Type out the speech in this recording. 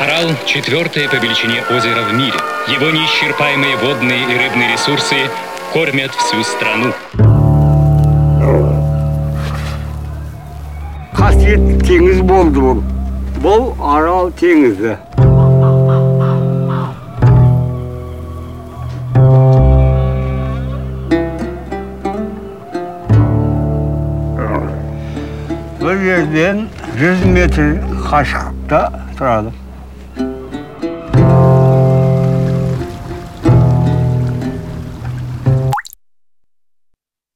Арал – четвертое по величине озеро в мире. Его неисчерпаемые водные и рыбные ресурсы кормят всю страну. қасиетті теңіз болды бұл бұл арал теңізі бұл жерден жүз метр қашықтықта тұрады